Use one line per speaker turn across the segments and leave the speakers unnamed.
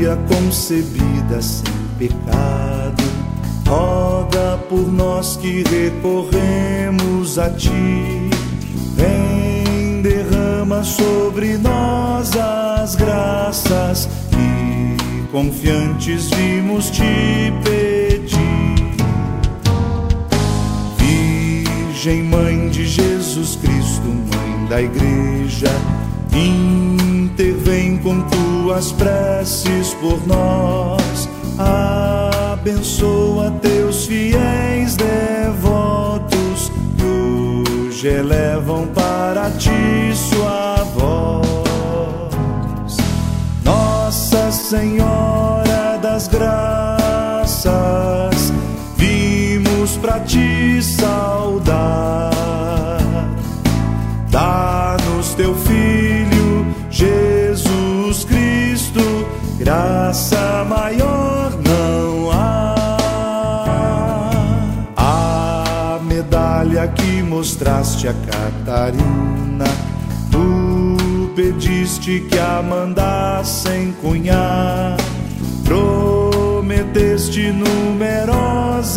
filha concebida sem pecado, roga por nós que recorremos a ti. Vem, derrama sobre nós as graças que confiantes vimos te pedir. Virgem Mãe de Jesus Cristo, Mãe da Igreja, intervém com tuas preces por nós. Abençoa teus fiéis devotos que hoje elevam para ti sua voz. Nossa Senhora das Graças, vimos para ti saudar. Dá-nos teu Filho, graça maior não há. A medalha que mostraste a Catarina, tu pediste que a mandassem cunhar, prometeste numerosas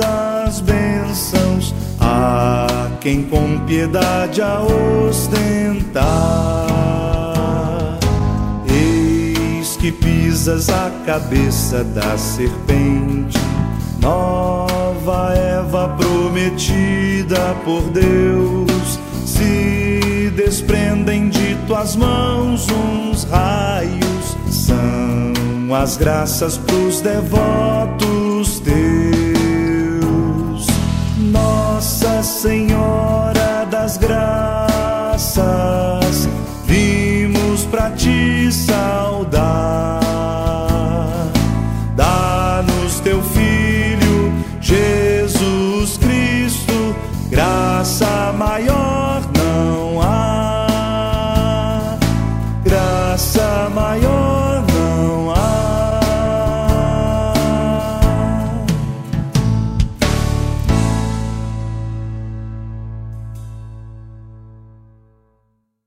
bênçãos a quem com piedade a ostentar. Pisas a cabeça da serpente, nova Eva prometida por Deus. Se desprendem de tuas mãos uns raios, são as graças pros devotos teus. Nossa Senhora das Graças, vimos pra ti saudar.